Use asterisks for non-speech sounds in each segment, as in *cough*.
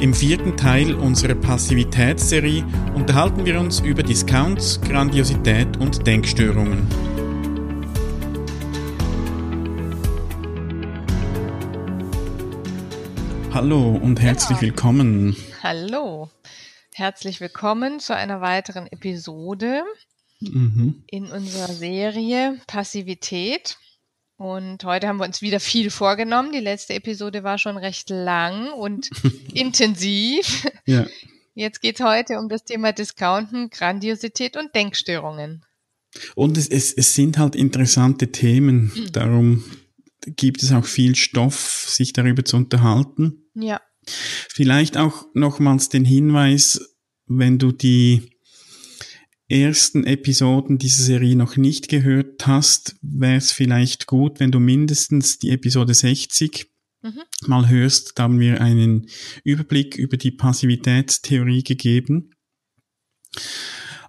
Im vierten Teil unserer Passivitätsserie unterhalten wir uns über Discounts, Grandiosität und Denkstörungen. Hallo und herzlich willkommen. Hallo. Herzlich willkommen zu einer weiteren Episode mhm. in unserer Serie Passivität. Und heute haben wir uns wieder viel vorgenommen. Die letzte Episode war schon recht lang und *laughs* intensiv. Ja. Jetzt geht es heute um das Thema Discounten, Grandiosität und Denkstörungen. Und es, es, es sind halt interessante Themen. Mhm. Darum gibt es auch viel Stoff, sich darüber zu unterhalten. Ja. Vielleicht auch nochmals den Hinweis, wenn du die ersten Episoden dieser Serie noch nicht gehört hast, wäre es vielleicht gut, wenn du mindestens die Episode 60 mhm. mal hörst. Da haben wir einen Überblick über die Passivitätstheorie gegeben.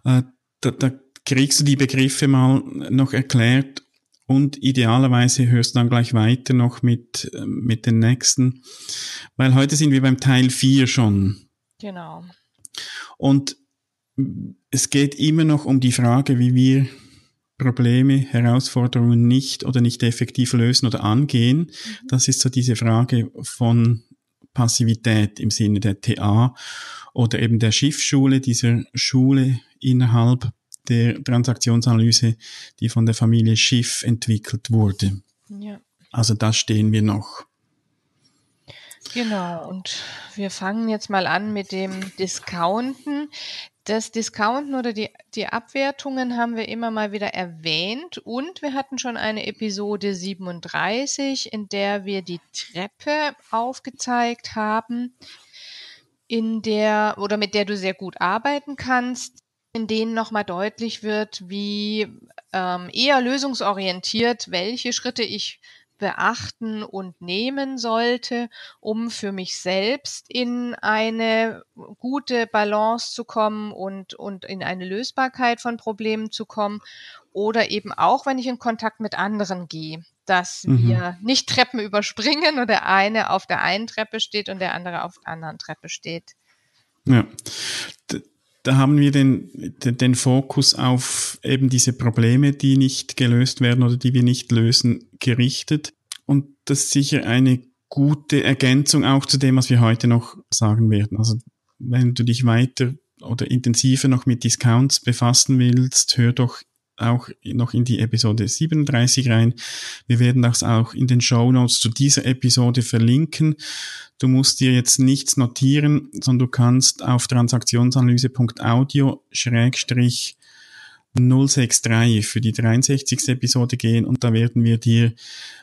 Äh, da, da kriegst du die Begriffe mal noch erklärt und idealerweise hörst du dann gleich weiter noch mit, äh, mit den nächsten, weil heute sind wir beim Teil 4 schon. Genau. Und es geht immer noch um die Frage, wie wir Probleme, Herausforderungen nicht oder nicht effektiv lösen oder angehen. Mhm. Das ist so diese Frage von Passivität im Sinne der TA oder eben der Schiffschule, dieser Schule innerhalb der Transaktionsanalyse, die von der Familie Schiff entwickelt wurde. Ja. Also da stehen wir noch. Genau, und wir fangen jetzt mal an mit dem Discounten. Das Discounten oder die, die Abwertungen haben wir immer mal wieder erwähnt. Und wir hatten schon eine Episode 37, in der wir die Treppe aufgezeigt haben, in der oder mit der du sehr gut arbeiten kannst, in denen nochmal deutlich wird, wie ähm, eher lösungsorientiert, welche Schritte ich beachten und nehmen sollte, um für mich selbst in eine gute Balance zu kommen und, und in eine Lösbarkeit von Problemen zu kommen. Oder eben auch, wenn ich in Kontakt mit anderen gehe, dass mhm. wir nicht Treppen *laughs* überspringen oder der eine auf der einen Treppe steht und der andere auf der anderen Treppe steht. Ja, da haben wir den, den, Fokus auf eben diese Probleme, die nicht gelöst werden oder die wir nicht lösen, gerichtet. Und das ist sicher eine gute Ergänzung auch zu dem, was wir heute noch sagen werden. Also wenn du dich weiter oder intensiver noch mit Discounts befassen willst, hör doch auch noch in die Episode 37 rein. Wir werden das auch in den Show Notes zu dieser Episode verlinken. Du musst dir jetzt nichts notieren, sondern du kannst auf transaktionsanalyse.audio 063 für die 63. Episode gehen und da werden wir dir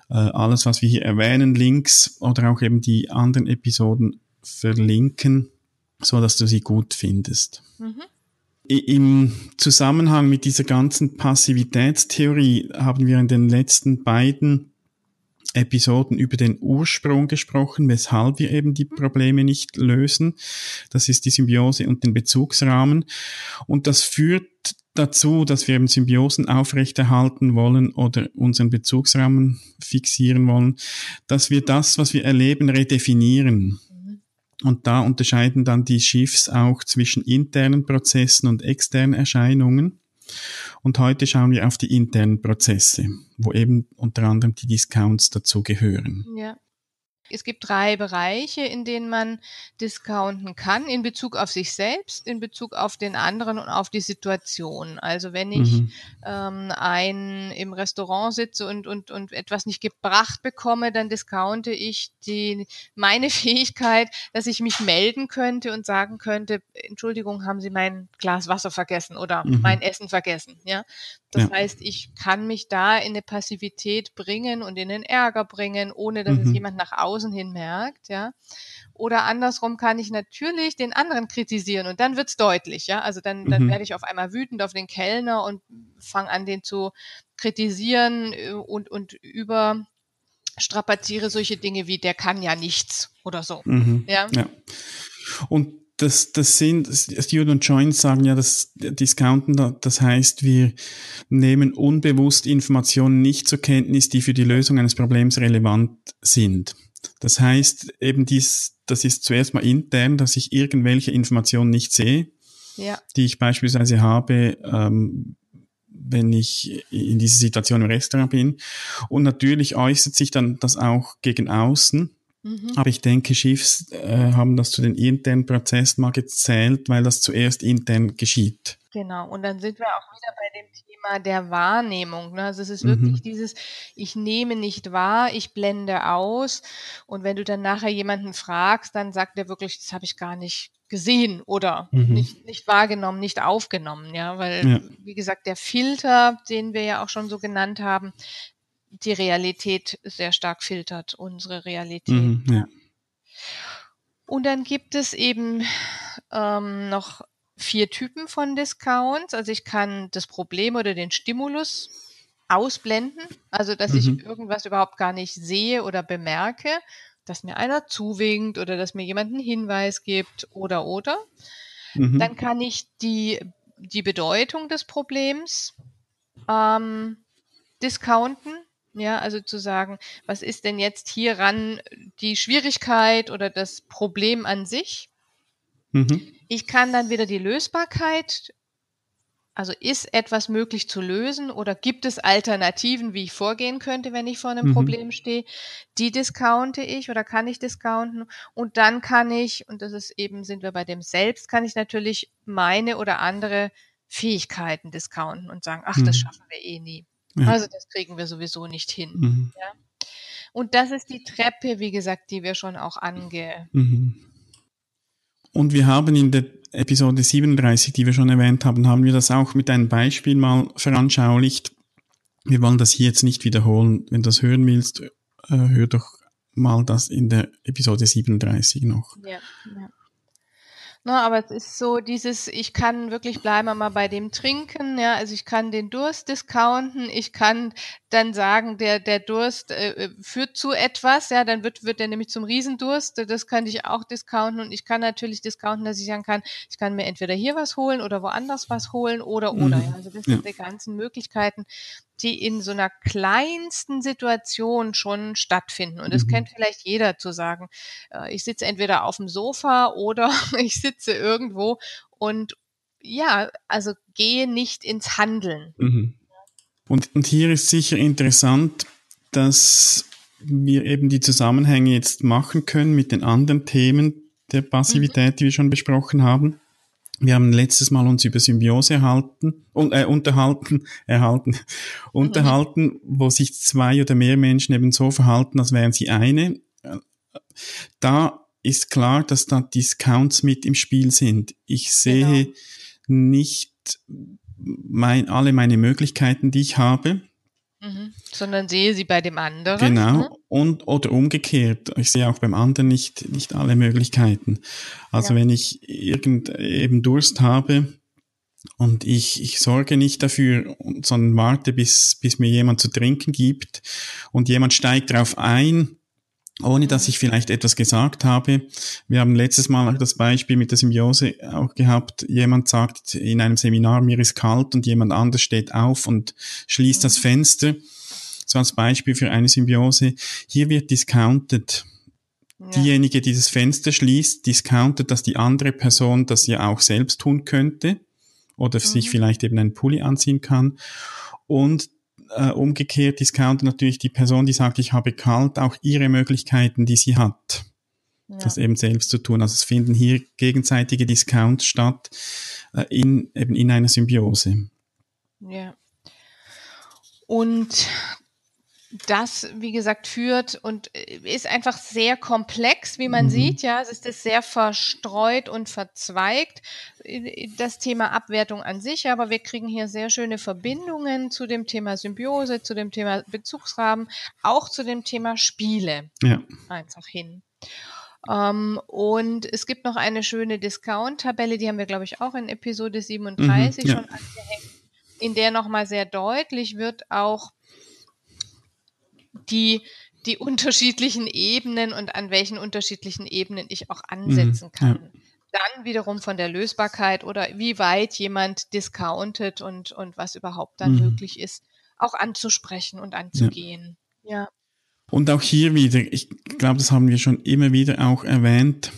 äh, alles, was wir hier erwähnen, Links oder auch eben die anderen Episoden verlinken, so dass du sie gut findest. Mhm. Im Zusammenhang mit dieser ganzen Passivitätstheorie haben wir in den letzten beiden Episoden über den Ursprung gesprochen, weshalb wir eben die Probleme nicht lösen. Das ist die Symbiose und den Bezugsrahmen. Und das führt dazu, dass wir eben Symbiosen aufrechterhalten wollen oder unseren Bezugsrahmen fixieren wollen, dass wir das, was wir erleben, redefinieren. Und da unterscheiden dann die Schiffs auch zwischen internen Prozessen und externen Erscheinungen. Und heute schauen wir auf die internen Prozesse, wo eben unter anderem die Discounts dazu gehören. Ja. Es gibt drei Bereiche, in denen man discounten kann, in Bezug auf sich selbst, in Bezug auf den anderen und auf die Situation. Also wenn ich mhm. ähm, ein im Restaurant sitze und, und, und etwas nicht gebracht bekomme, dann discounte ich die, meine *laughs* Fähigkeit, dass ich mich melden könnte und sagen könnte, Entschuldigung, haben Sie mein Glas Wasser vergessen oder mhm. mein Essen vergessen. Ja, das ja. heißt, ich kann mich da in eine Passivität bringen und in den Ärger bringen, ohne dass mhm. es jemand nach außen hin merkt, ja. Oder andersrum kann ich natürlich den anderen kritisieren und dann wird's deutlich, ja. Also dann, dann mhm. werde ich auf einmal wütend auf den Kellner und fange an, den zu kritisieren äh, und, und über strapaziere solche Dinge wie der kann ja nichts oder so. Mhm. Ja? ja. Und das, das sind, Stewart und Joint sagen ja, dass Discounten, das heißt, wir nehmen unbewusst Informationen nicht zur Kenntnis, die für die Lösung eines Problems relevant sind. Das heißt, eben dies, das ist zuerst mal intern, dass ich irgendwelche Informationen nicht sehe, ja. die ich beispielsweise habe, ähm, wenn ich in dieser Situation im Restaurant bin. Und natürlich äußert sich dann das auch gegen außen. Mhm. Aber ich denke, Schiffs äh, haben das zu den internen Prozessen mal gezählt, weil das zuerst intern geschieht. Genau, und dann sind wir auch wieder bei dem Thema der Wahrnehmung. Ne? Also es ist wirklich mhm. dieses, ich nehme nicht wahr, ich blende aus. Und wenn du dann nachher jemanden fragst, dann sagt er wirklich, das habe ich gar nicht gesehen oder mhm. nicht, nicht wahrgenommen, nicht aufgenommen, ja, weil, ja. wie gesagt, der Filter, den wir ja auch schon so genannt haben, die Realität sehr stark filtert, unsere Realität. Mhm, ja. Und dann gibt es eben ähm, noch vier Typen von Discounts. Also ich kann das Problem oder den Stimulus ausblenden, also dass mhm. ich irgendwas überhaupt gar nicht sehe oder bemerke, dass mir einer zuwinkt oder dass mir jemand einen Hinweis gibt oder oder. Mhm. Dann kann ich die, die Bedeutung des Problems ähm, discounten. Ja, also zu sagen, was ist denn jetzt hieran die Schwierigkeit oder das Problem an sich? Mhm. Ich kann dann wieder die Lösbarkeit also ist etwas möglich zu lösen oder gibt es Alternativen, wie ich vorgehen könnte, wenn ich vor einem mhm. Problem stehe? Die discounte ich oder kann ich discounten? Und dann kann ich, und das ist eben, sind wir bei dem Selbst, kann ich natürlich meine oder andere Fähigkeiten discounten und sagen, ach, mhm. das schaffen wir eh nie. Ja. Also das kriegen wir sowieso nicht hin. Mhm. Ja? Und das ist die Treppe, wie gesagt, die wir schon auch ange. Mhm. Und wir haben in der Episode 37, die wir schon erwähnt haben, haben wir das auch mit einem Beispiel mal veranschaulicht. Wir wollen das hier jetzt nicht wiederholen. Wenn du das hören willst, äh, hör doch mal das in der Episode 37 noch. Ja, ja. Na, aber es ist so dieses, ich kann wirklich bleiben mal bei dem Trinken, ja, also ich kann den Durst discounten, ich kann dann sagen, der, der Durst äh, äh, führt zu etwas, ja, dann wird, wird der nämlich zum Riesendurst, das kann ich auch discounten und ich kann natürlich discounten, dass ich sagen kann, ich kann mir entweder hier was holen oder woanders was holen oder, oder, mhm. ja, also das sind die ganzen Möglichkeiten, die in so einer kleinsten Situation schon stattfinden. Und das mhm. kennt vielleicht jeder zu sagen, äh, ich sitze entweder auf dem Sofa oder *laughs* ich sitze irgendwo und ja, also gehe nicht ins Handeln. Mhm. Und, und hier ist sicher interessant, dass wir eben die Zusammenhänge jetzt machen können mit den anderen Themen der Passivität, mhm. die wir schon besprochen haben. Wir haben letztes Mal uns über Symbiose erhalten, äh, unterhalten, *laughs* erhalten, unterhalten, wo sich zwei oder mehr Menschen eben so verhalten, als wären sie eine. Da ist klar, dass da Discounts mit im Spiel sind. Ich sehe genau. nicht mein, alle meine Möglichkeiten, die ich habe. Mhm. Sondern sehe sie bei dem anderen. Genau. Ne? Und, oder umgekehrt. Ich sehe auch beim anderen nicht, nicht alle Möglichkeiten. Also ja. wenn ich irgend eben Durst habe und ich, ich sorge nicht dafür, sondern warte, bis, bis mir jemand zu trinken gibt und jemand steigt darauf ein, ohne dass ich vielleicht etwas gesagt habe. Wir haben letztes Mal auch das Beispiel mit der Symbiose auch gehabt. Jemand sagt in einem Seminar, mir ist kalt und jemand anders steht auf und schließt das Fenster. So als Beispiel für eine Symbiose. Hier wird discounted. Ja. Diejenige, die das Fenster schließt, discountet, dass die andere Person das ja auch selbst tun könnte oder mhm. sich vielleicht eben einen Pulli anziehen kann. Und äh, umgekehrt discountet natürlich die Person, die sagt, ich habe kalt, auch ihre Möglichkeiten, die sie hat, ja. das eben selbst zu tun. Also es finden hier gegenseitige Discounts statt äh, in, eben in einer Symbiose. Ja. Und das, wie gesagt, führt und äh, ist einfach sehr komplex, wie man mhm. sieht. Ja, es ist sehr verstreut und verzweigt, äh, das Thema Abwertung an sich. Aber wir kriegen hier sehr schöne Verbindungen zu dem Thema Symbiose, zu dem Thema Bezugsrahmen, auch zu dem Thema Spiele. Ja. Einfach hin. Um, ähm, und es gibt noch eine schöne Discount-Tabelle, die haben wir, glaube ich, auch in Episode 37 mhm, ja. schon angehängt, in der nochmal sehr deutlich wird auch, die, die unterschiedlichen Ebenen und an welchen unterschiedlichen Ebenen ich auch ansetzen mhm, kann. Ja. Dann wiederum von der Lösbarkeit oder wie weit jemand discountet und, und was überhaupt dann mhm. möglich ist, auch anzusprechen und anzugehen. Ja. ja. Und auch hier wieder, ich glaube, das haben wir schon immer wieder auch erwähnt,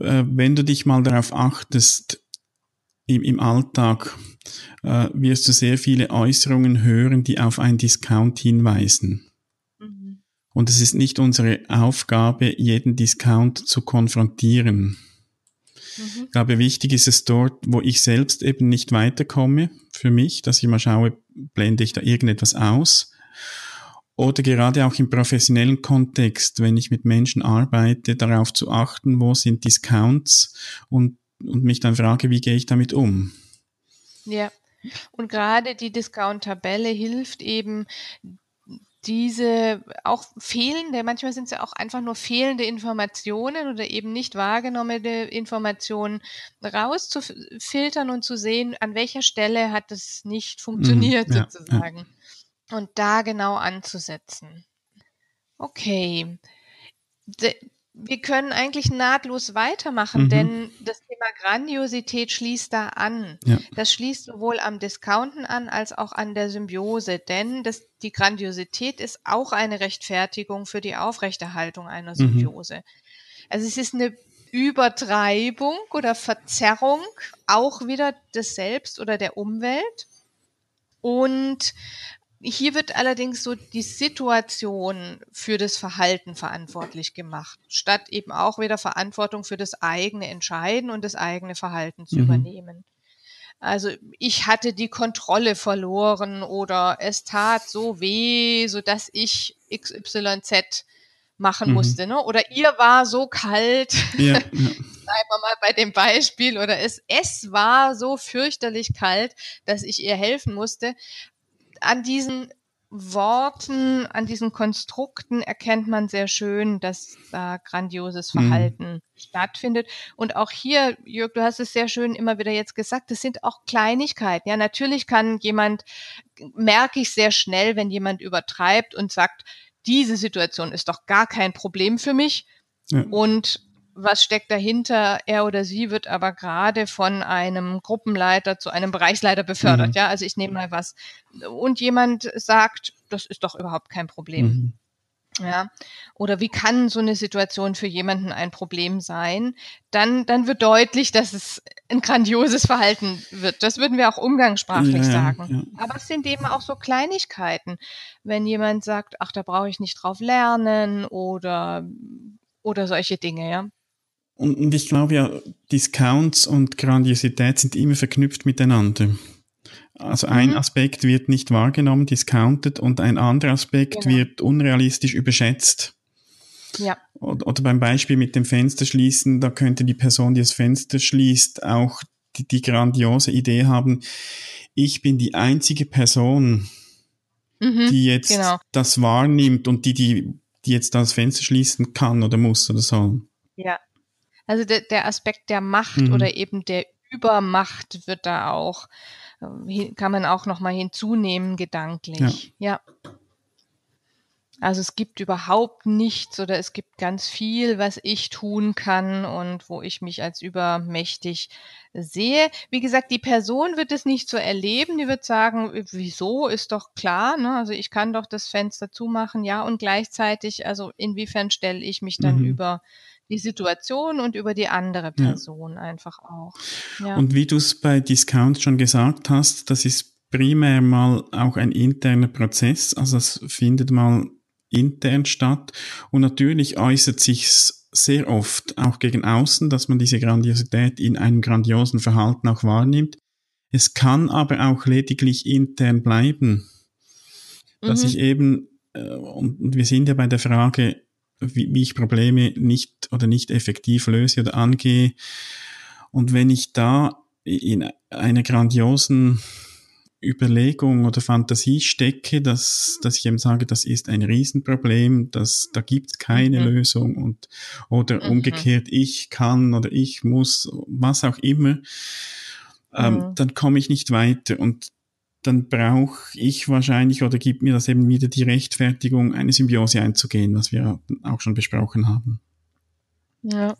äh, wenn du dich mal darauf achtest, im, im Alltag äh, wirst du sehr viele Äußerungen hören, die auf einen Discount hinweisen. Und es ist nicht unsere Aufgabe, jeden Discount zu konfrontieren. Mhm. Ich glaube, wichtig ist es dort, wo ich selbst eben nicht weiterkomme, für mich, dass ich mal schaue, blende ich da irgendetwas aus. Oder gerade auch im professionellen Kontext, wenn ich mit Menschen arbeite, darauf zu achten, wo sind Discounts und, und mich dann frage, wie gehe ich damit um? Ja. Und gerade die Discount-Tabelle hilft eben, diese auch fehlende, manchmal sind es ja auch einfach nur fehlende Informationen oder eben nicht wahrgenommene Informationen rauszufiltern und zu sehen, an welcher Stelle hat es nicht funktioniert mhm, ja, sozusagen. Ja. Und da genau anzusetzen. Okay. Wir können eigentlich nahtlos weitermachen, mhm. denn das Thema Grandiosität schließt da an. Ja. Das schließt sowohl am Discounten an als auch an der Symbiose, denn das, die Grandiosität ist auch eine Rechtfertigung für die Aufrechterhaltung einer mhm. Symbiose. Mhm. Also es ist eine Übertreibung oder Verzerrung auch wieder des Selbst oder der Umwelt. Und hier wird allerdings so die Situation für das Verhalten verantwortlich gemacht, statt eben auch wieder Verantwortung für das eigene Entscheiden und das eigene Verhalten zu mhm. übernehmen. Also ich hatte die Kontrolle verloren oder es tat so weh, so dass ich XYZ machen mhm. musste, ne? Oder ihr war so kalt. Ja, ja. *laughs* Bleiben wir mal bei dem Beispiel. Oder es, es war so fürchterlich kalt, dass ich ihr helfen musste an diesen Worten, an diesen Konstrukten erkennt man sehr schön, dass da grandioses mhm. Verhalten mhm. stattfindet. Und auch hier, Jörg, du hast es sehr schön immer wieder jetzt gesagt, es sind auch Kleinigkeiten. Ja, natürlich kann jemand, merke ich sehr schnell, wenn jemand übertreibt und sagt, diese Situation ist doch gar kein Problem für mich. Ja. Und was steckt dahinter? Er oder sie wird aber gerade von einem Gruppenleiter zu einem Bereichsleiter befördert. Mhm. Ja, also ich nehme mal was. Und jemand sagt, das ist doch überhaupt kein Problem. Mhm. Ja, oder wie kann so eine Situation für jemanden ein Problem sein? Dann, dann wird deutlich, dass es ein grandioses Verhalten wird. Das würden wir auch umgangssprachlich ja, sagen. Ja. Aber es sind eben auch so Kleinigkeiten. Wenn jemand sagt, ach, da brauche ich nicht drauf lernen oder, oder solche Dinge, ja. Und, und ich glaube ja, Discounts und Grandiosität sind immer verknüpft miteinander. Also ein mhm. Aspekt wird nicht wahrgenommen, discounted, und ein anderer Aspekt genau. wird unrealistisch überschätzt. Ja. Oder, oder, beim Beispiel mit dem Fenster schließen, da könnte die Person, die das Fenster schließt, auch die, die grandiose Idee haben, ich bin die einzige Person, mhm, die jetzt genau. das wahrnimmt und die, die, die jetzt das Fenster schließen kann oder muss oder soll. Ja, also der, der Aspekt der Macht mhm. oder eben der Übermacht wird da auch, äh, kann man auch nochmal hinzunehmen, gedanklich. Ja. ja. Also es gibt überhaupt nichts oder es gibt ganz viel, was ich tun kann und wo ich mich als übermächtig sehe. Wie gesagt, die Person wird es nicht so erleben. Die wird sagen, wieso ist doch klar, ne? Also ich kann doch das Fenster zumachen, ja. Und gleichzeitig, also inwiefern stelle ich mich dann mhm. über die Situation und über die andere Person ja. einfach auch. Ja. Und wie du es bei Discount schon gesagt hast, das ist primär mal auch ein interner Prozess, also es findet mal intern statt und natürlich äußert sich sehr oft auch gegen außen, dass man diese Grandiosität in einem grandiosen Verhalten auch wahrnimmt. Es kann aber auch lediglich intern bleiben, dass mhm. ich eben äh, und wir sind ja bei der Frage, wie, wie ich Probleme nicht oder nicht effektiv löse oder angehe. Und wenn ich da in einer grandiosen Überlegung oder Fantasie stecke, dass, dass ich eben sage, das ist ein Riesenproblem, dass, da gibt es keine mhm. Lösung und oder mhm. umgekehrt, ich kann oder ich muss, was auch immer, ähm, mhm. dann komme ich nicht weiter. Und dann brauche ich wahrscheinlich oder gibt mir das eben wieder die Rechtfertigung, eine Symbiose einzugehen, was wir auch schon besprochen haben. Ja.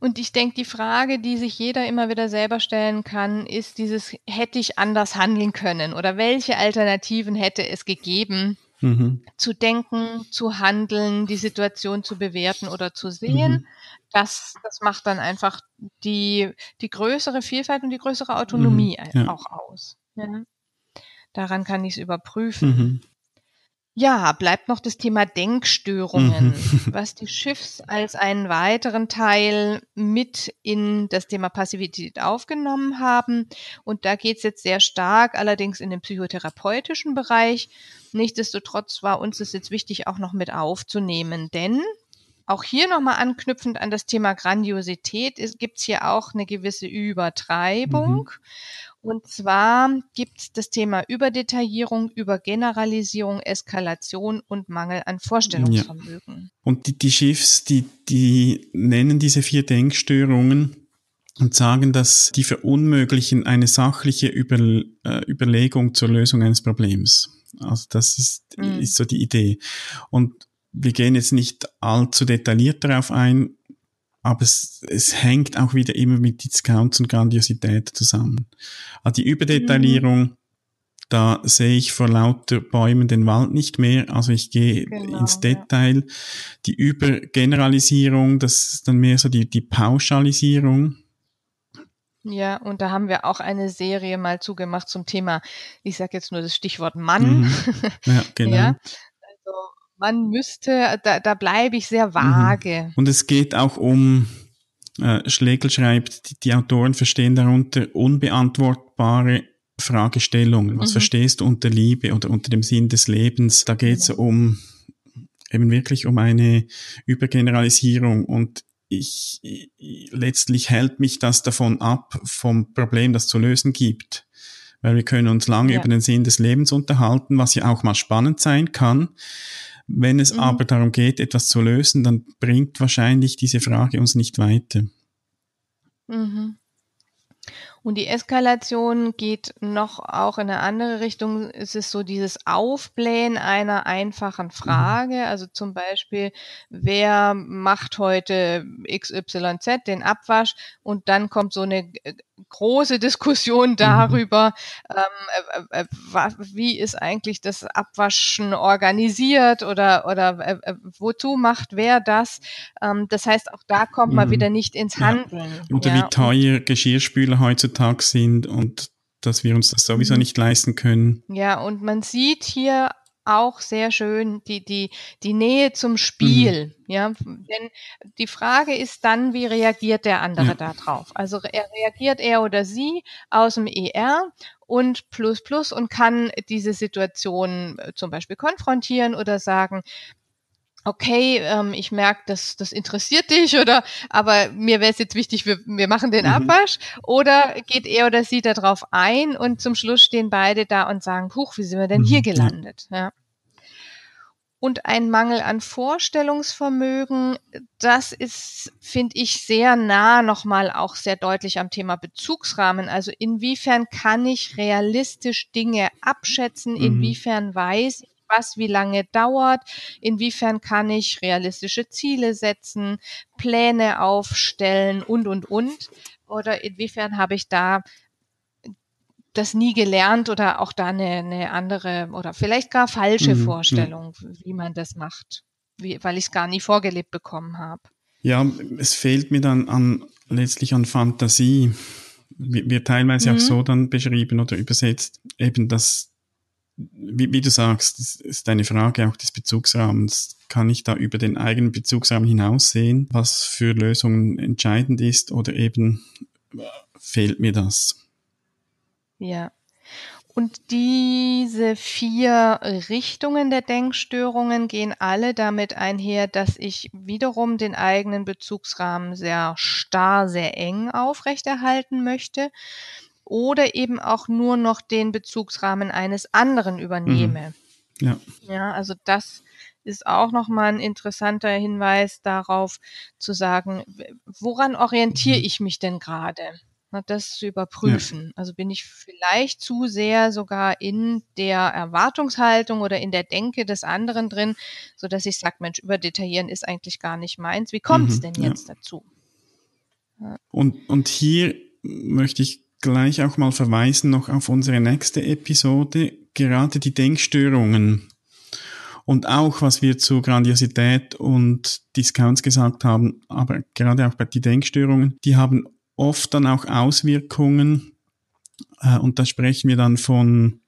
Und ich denke, die Frage, die sich jeder immer wieder selber stellen kann, ist dieses, hätte ich anders handeln können oder welche Alternativen hätte es gegeben, mhm. zu denken, zu handeln, die Situation zu bewerten oder zu sehen. Mhm. Das, das macht dann einfach die, die größere Vielfalt und die größere Autonomie mhm. ja. auch aus. Ja. Daran kann ich es überprüfen. Mhm. Ja, bleibt noch das Thema Denkstörungen, mhm. *laughs* was die Schiffs als einen weiteren Teil mit in das Thema Passivität aufgenommen haben. Und da geht es jetzt sehr stark, allerdings in den psychotherapeutischen Bereich. Nichtsdestotrotz war uns es jetzt wichtig, auch noch mit aufzunehmen, denn auch hier nochmal anknüpfend an das Thema Grandiosität gibt es hier auch eine gewisse Übertreibung. Mhm. Und zwar gibt es das Thema Überdetaillierung, Übergeneralisierung, Eskalation und Mangel an Vorstellungsvermögen. Ja. Und die, die Schiffs, die, die nennen diese vier Denkstörungen und sagen, dass die verunmöglichen eine sachliche Über, äh, Überlegung zur Lösung eines Problems. Also das ist, mhm. ist so die Idee. Und wir gehen jetzt nicht allzu detailliert darauf ein, aber es, es hängt auch wieder immer mit Discounts und Grandiosität zusammen. Also die Überdetaillierung, mhm. da sehe ich vor lauter Bäumen den Wald nicht mehr, also ich gehe genau, ins Detail. Ja. Die Übergeneralisierung, das ist dann mehr so die, die Pauschalisierung. Ja, und da haben wir auch eine Serie mal zugemacht zum Thema, ich sage jetzt nur das Stichwort Mann. Mhm. *laughs* Ja, genau. ja, man müsste, da, da bleibe ich sehr mhm. vage. Und es geht auch um, äh, Schlegel schreibt, die, die Autoren verstehen darunter unbeantwortbare Fragestellungen. Was mhm. verstehst du unter Liebe oder unter dem Sinn des Lebens? Da geht es ja. um eben wirklich um eine Übergeneralisierung und ich, ich, letztlich hält mich das davon ab, vom Problem, das zu lösen gibt. Weil wir können uns lange ja. über den Sinn des Lebens unterhalten, was ja auch mal spannend sein kann. Wenn es mhm. aber darum geht, etwas zu lösen, dann bringt wahrscheinlich diese Frage uns nicht weiter. Mhm. Und die Eskalation geht noch auch in eine andere Richtung. Es ist so dieses Aufblähen einer einfachen mhm. Frage. Also zum Beispiel, wer macht heute XYZ, den Abwasch? Und dann kommt so eine große Diskussion mhm. darüber, ähm, äh, äh, wie ist eigentlich das Abwaschen organisiert oder, oder äh, äh, wozu macht wer das? Ähm, das heißt, auch da kommt man mhm. wieder nicht ins Handeln. Ja. Oder ja. wie teuer Geschirrspüler heutzutage sind und dass wir uns das sowieso mhm. nicht leisten können. Ja, und man sieht hier auch sehr schön die, die, die Nähe zum Spiel. Mhm. Ja, denn die Frage ist dann, wie reagiert der andere ja. darauf? Also er reagiert er oder sie aus dem ER und plus plus und kann diese Situation äh, zum Beispiel konfrontieren oder sagen, okay, ähm, ich merke, dass das interessiert dich oder aber mir wäre es jetzt wichtig, wir, wir machen den mhm. Abwasch oder geht er oder sie darauf ein und zum Schluss stehen beide da und sagen, huch, wie sind wir denn mhm. hier gelandet? Ja. Und ein Mangel an Vorstellungsvermögen, das ist, finde ich, sehr nah nochmal auch sehr deutlich am Thema Bezugsrahmen. Also inwiefern kann ich realistisch Dinge abschätzen? Mhm. Inwiefern weiß ich, was wie lange dauert, inwiefern kann ich realistische Ziele setzen, Pläne aufstellen und, und, und. Oder inwiefern habe ich da das nie gelernt oder auch da eine, eine andere oder vielleicht gar falsche mhm, Vorstellung, wie man das macht, wie, weil ich es gar nie vorgelebt bekommen habe. Ja, es fehlt mir dann an letztlich an Fantasie. Wird teilweise mhm. auch so dann beschrieben oder übersetzt, eben dass wie, wie du sagst, ist eine Frage auch des Bezugsrahmens. Kann ich da über den eigenen Bezugsrahmen hinaussehen, was für Lösungen entscheidend ist oder eben fehlt mir das? Ja. Und diese vier Richtungen der Denkstörungen gehen alle damit einher, dass ich wiederum den eigenen Bezugsrahmen sehr starr, sehr eng aufrechterhalten möchte oder eben auch nur noch den Bezugsrahmen eines anderen übernehme. Mhm. Ja. Ja, also das ist auch nochmal ein interessanter Hinweis darauf zu sagen, woran orientiere mhm. ich mich denn gerade? das zu überprüfen. Ja. Also bin ich vielleicht zu sehr sogar in der Erwartungshaltung oder in der Denke des anderen drin, so dass ich sage, Mensch, überdetaillieren ist eigentlich gar nicht meins. Wie kommt es mhm, denn jetzt ja. dazu? Und, und hier möchte ich gleich auch mal verweisen noch auf unsere nächste Episode, gerade die Denkstörungen. Und auch, was wir zu Grandiosität und Discounts gesagt haben, aber gerade auch bei die Denkstörungen, die haben oft dann auch Auswirkungen, äh, und da sprechen wir dann von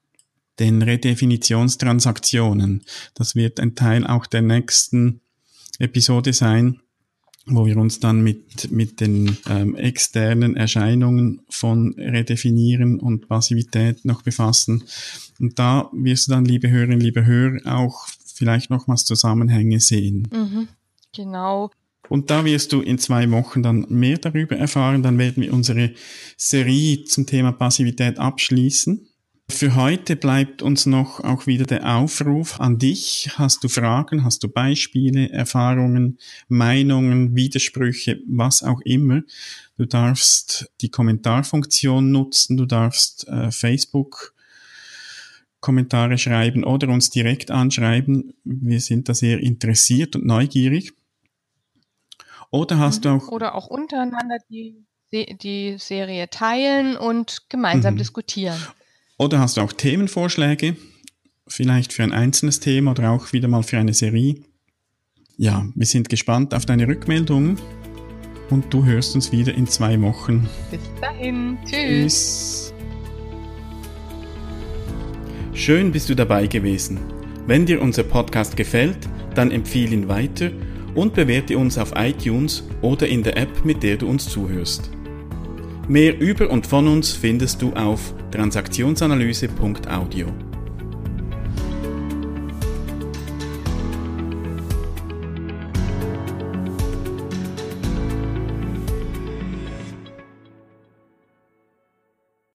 den Redefinitionstransaktionen. Das wird ein Teil auch der nächsten Episode sein, wo wir uns dann mit, mit den ähm, externen Erscheinungen von Redefinieren und Passivität noch befassen. Und da wirst du dann, liebe Hörerinnen, liebe Hörer, auch vielleicht nochmals Zusammenhänge sehen. Mhm, genau. Und da wirst du in zwei Wochen dann mehr darüber erfahren. Dann werden wir unsere Serie zum Thema Passivität abschließen. Für heute bleibt uns noch auch wieder der Aufruf an dich. Hast du Fragen, hast du Beispiele, Erfahrungen, Meinungen, Widersprüche, was auch immer. Du darfst die Kommentarfunktion nutzen, du darfst äh, Facebook Kommentare schreiben oder uns direkt anschreiben. Wir sind da sehr interessiert und neugierig. Oder hast mhm. du auch. Oder auch untereinander die, die Serie teilen und gemeinsam mhm. diskutieren. Oder hast du auch Themenvorschläge? Vielleicht für ein einzelnes Thema oder auch wieder mal für eine Serie. Ja, wir sind gespannt auf deine Rückmeldungen und du hörst uns wieder in zwei Wochen. Bis dahin. Tschüss. Tschüss. Schön bist du dabei gewesen. Wenn dir unser Podcast gefällt, dann empfehle ihn weiter und bewerte uns auf iTunes oder in der App, mit der du uns zuhörst. Mehr über und von uns findest du auf transaktionsanalyse.audio.